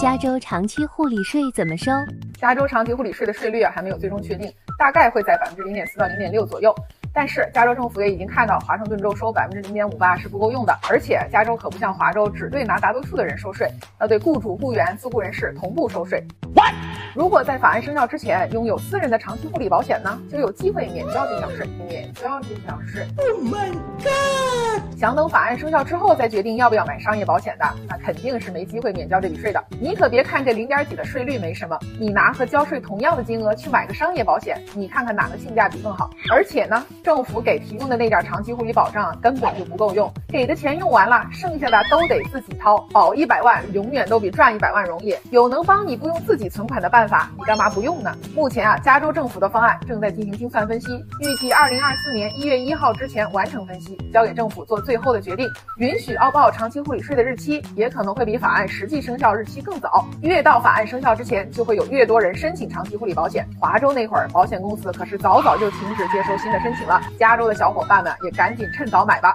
加州长期护理税怎么收？加州长期护理税的税率啊还没有最终确定，大概会在百分之零点四到零点六左右。但是加州政府也已经看到华盛顿州收百分之零点五八是不够用的，而且加州可不像华州只对拿大多数的人收税，要对雇主、雇员、自雇人士同步收税。如果在法案生效之前拥有私人的长期护理保险呢，就有机会免交这项税。免交这项税。Oh my god！想等法案生效之后再决定要不要买商业保险的，那肯定是没机会免交这笔税的。你可别看这零点几的税率没什么，你拿和交税同样的金额去买个商业保险，你看看哪个性价比更好？而且呢，政府给提供的那点长期护理保障根本就不够用，给的钱用完了，剩下的都得自己掏。保一百万永远都比赚一百万容易。有能帮你不用自己存款的办法，你干嘛不用呢？目前啊，加州政府的方案正在进行精算分析，预计二零二四年一月一号之前完成分析，交给政府做最后的决定。允许澳报长期护理税的日期也可能会比法案实际生效日期更早。越到法案生效之前，就会有越多人申请长期护理保险。华州那会儿，保险公司可是早早就停止接收新的申请了。加州的小伙伴们也赶紧趁早买吧。